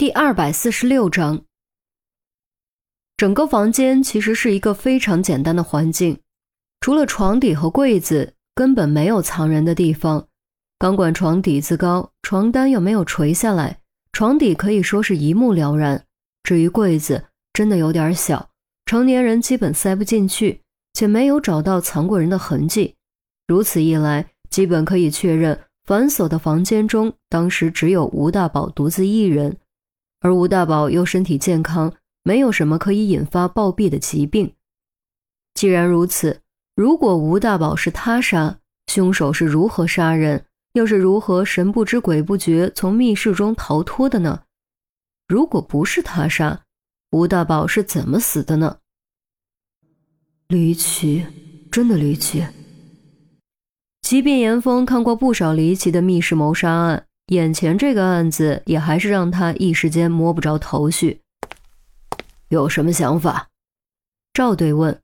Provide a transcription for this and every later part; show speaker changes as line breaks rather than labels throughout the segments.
第二百四十六章，整个房间其实是一个非常简单的环境，除了床底和柜子，根本没有藏人的地方。钢管床底子高，床单又没有垂下来，床底可以说是一目了然。至于柜子，真的有点小，成年人基本塞不进去，且没有找到藏过人的痕迹。如此一来，基本可以确认反锁的房间中，当时只有吴大宝独自一人。而吴大宝又身体健康，没有什么可以引发暴毙的疾病。既然如此，如果吴大宝是他杀，凶手是如何杀人，又是如何神不知鬼不觉从密室中逃脱的呢？如果不是他杀，吴大宝是怎么死的呢？离奇，真的离奇。即便严峰看过不少离奇的密室谋杀案。眼前这个案子也还是让他一时间摸不着头绪。有什么想法？赵队问。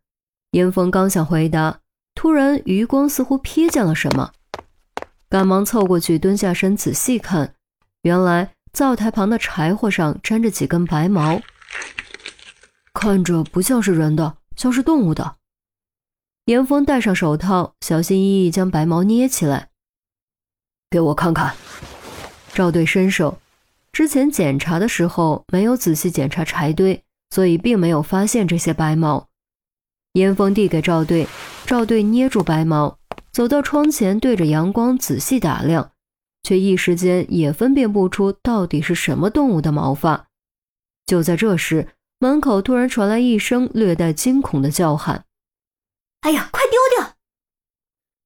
严峰刚想回答，突然余光似乎瞥见了什么，赶忙凑过去，蹲下身仔细看。原来灶台旁的柴火上粘着几根白毛，看着不像是人的，像是动物的。严峰戴上手套，小心翼翼将白毛捏起来，给我看看。赵队伸手，之前检查的时候没有仔细检查柴堆，所以并没有发现这些白毛。严峰递给赵队，赵队捏住白毛，走到窗前，对着阳光仔细打量，却一时间也分辨不出到底是什么动物的毛发。就在这时，门口突然传来一声略带惊恐的叫喊：“
哎呀，快丢掉！”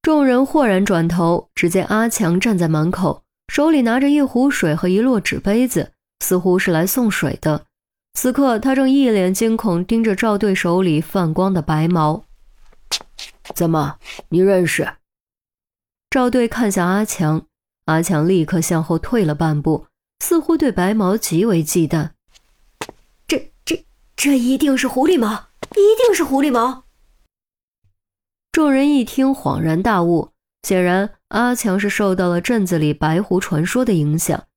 众人豁然转头，只见阿强站在门口。手里拿着一壶水和一摞纸杯子，似乎是来送水的。此刻，他正一脸惊恐盯着赵队手里泛光的白毛。
怎么，你认识？
赵队看向阿强，阿强立刻向后退了半步，似乎对白毛极为忌惮。
这、这、这一定是狐狸毛，一定是狐狸毛！
众人一听，恍然大悟。显然，阿强是受到了镇子里白狐传说的影响。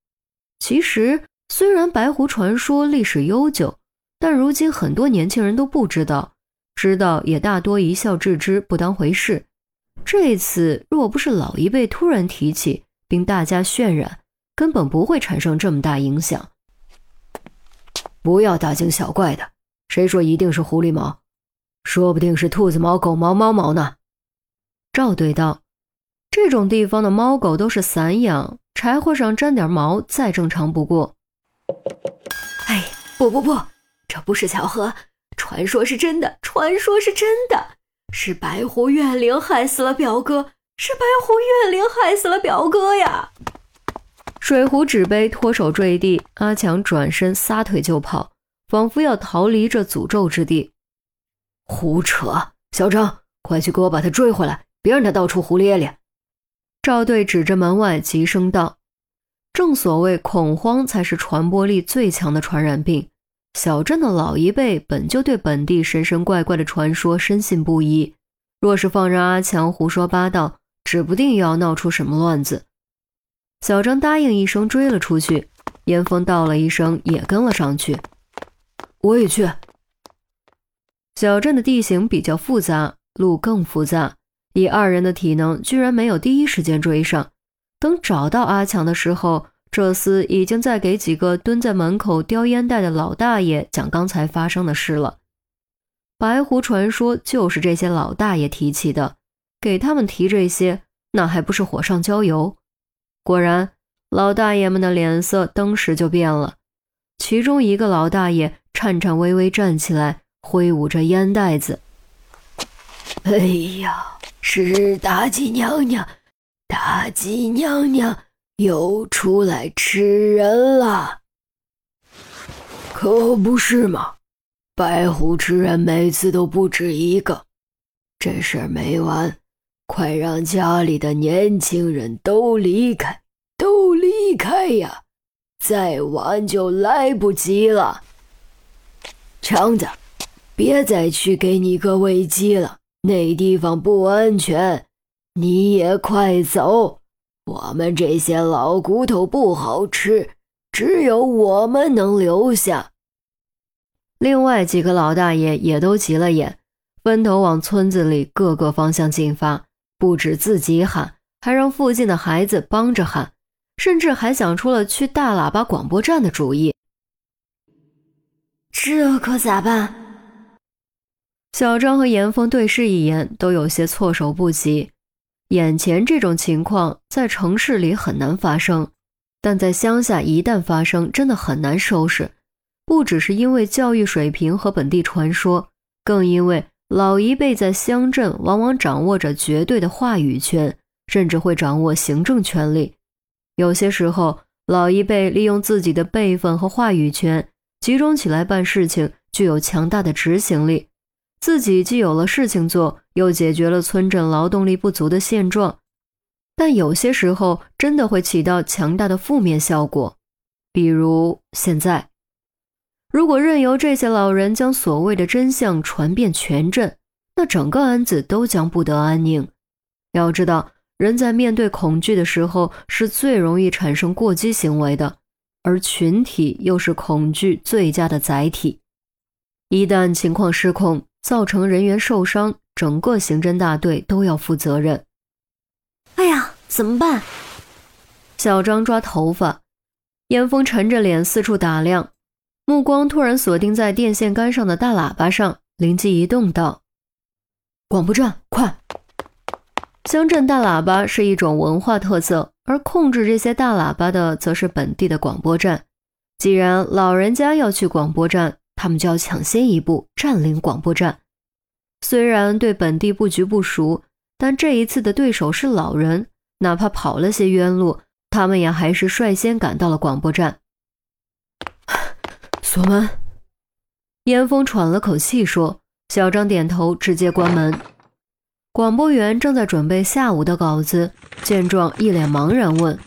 其实，虽然白狐传说历史悠久，但如今很多年轻人都不知道，知道也大多一笑置之，不当回事。这次若不是老一辈突然提起，并大加渲染，根本不会产生这么大影响。
不要大惊小怪的，谁说一定是狐狸毛？说不定是兔子毛、狗毛、猫毛呢。
赵队道。这种地方的猫狗都是散养，柴火上沾点毛再正常不过。
哎，不不不，这不是巧合，传说是真的，传说是真的，是白狐怨灵害死了表哥，是白狐怨灵害死了表哥呀！
水壶纸杯脱手坠地，阿强转身撒腿就跑，仿佛要逃离这诅咒之地。
胡扯！小张，快去给我把他追回来，别让他到处胡咧咧。
赵队指着门外，急声道：“正所谓恐慌才是传播力最强的传染病。小镇的老一辈本就对本地神神怪怪的传说深信不疑，若是放任阿强胡说八道，指不定又要闹出什么乱子。”小张答应一声，追了出去。严峰道了一声，也跟了上去。
我也去。
小镇的地形比较复杂，路更复杂。以二人的体能，居然没有第一时间追上。等找到阿强的时候，这厮已经在给几个蹲在门口叼烟袋的老大爷讲刚才发生的事了。白狐传说就是这些老大爷提起的，给他们提这些，那还不是火上浇油？果然，老大爷们的脸色登时就变了。其中一个老大爷颤颤巍巍站起来，挥舞着烟袋子：“
哎呀！”是妲己娘娘，妲己娘娘又出来吃人了，
可不是嘛！白虎吃人每次都不止一个，这事儿没完，快让家里的年轻人都离开，都离开呀！再晚就来不及了。强子，别再去给你哥喂鸡了。那地方不安全，你也快走。我们这些老骨头不好吃，
只有我们能留下。
另外几个老大爷也都急了眼，分头往村子里各个方向进发，不止自己喊，还让附近的孩子帮着喊，甚至还想出了去大喇叭广播站的主意。
这可咋办？
小张和严峰对视一眼，都有些措手不及。眼前这种情况在城市里很难发生，但在乡下一旦发生，真的很难收拾。不只是因为教育水平和本地传说，更因为老一辈在乡镇往往掌握着绝对的话语权，甚至会掌握行政权力。有些时候，老一辈利用自己的辈分和话语权，集中起来办事情，具有强大的执行力。自己既有了事情做，又解决了村镇劳动力不足的现状，但有些时候真的会起到强大的负面效果。比如现在，如果任由这些老人将所谓的真相传遍全镇，那整个安子都将不得安宁。要知道，人在面对恐惧的时候是最容易产生过激行为的，而群体又是恐惧最佳的载体。一旦情况失控，造成人员受伤，整个刑侦大队都要负责任。
哎呀，怎么办？
小张抓头发，严峰沉着脸四处打量，目光突然锁定在电线杆上的大喇叭上，灵机一动道：“广播站，快！”乡镇大喇叭是一种文化特色，而控制这些大喇叭的则是本地的广播站。既然老人家要去广播站，他们就要抢先一步占领广播站。虽然对本地布局不熟，但这一次的对手是老人，哪怕跑了些冤路，他们也还是率先赶到了广播站。锁门。严峰喘了口气说：“小张点头，直接关门。”广播员正在准备下午的稿子，见状一脸茫然问：“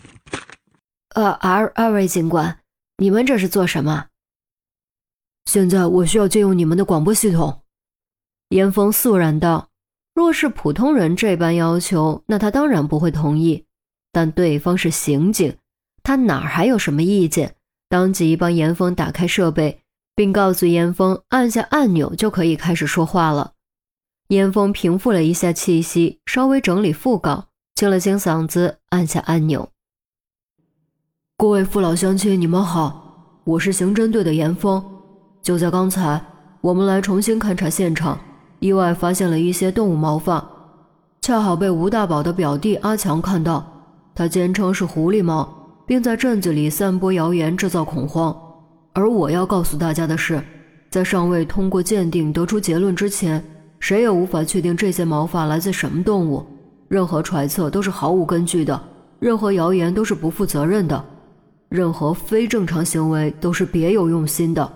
呃，二二位警官，你们这是做什么？”
现在我需要借用你们的广播系统。”
严峰肃然道。若是普通人这般要求，那他当然不会同意。但对方是刑警，他哪还有什么意见？当即帮严峰打开设备，并告诉严峰按下按钮就可以开始说话了。严峰平复了一下气息，稍微整理副稿，清了清嗓子，按下按钮。
各位父老乡亲，你们好，我是刑侦队的严峰。就在刚才，我们来重新勘察现场，意外发现了一些动物毛发，恰好被吴大宝的表弟阿强看到。他坚称是狐狸毛，并在镇子里散播谣言，制造恐慌。而我要告诉大家的是，在尚未通过鉴定得出结论之前，谁也无法确定这些毛发来自什么动物。任何揣测都是毫无根据的，任何谣言都是不负责任的，任何非正常行为都是别有用心的。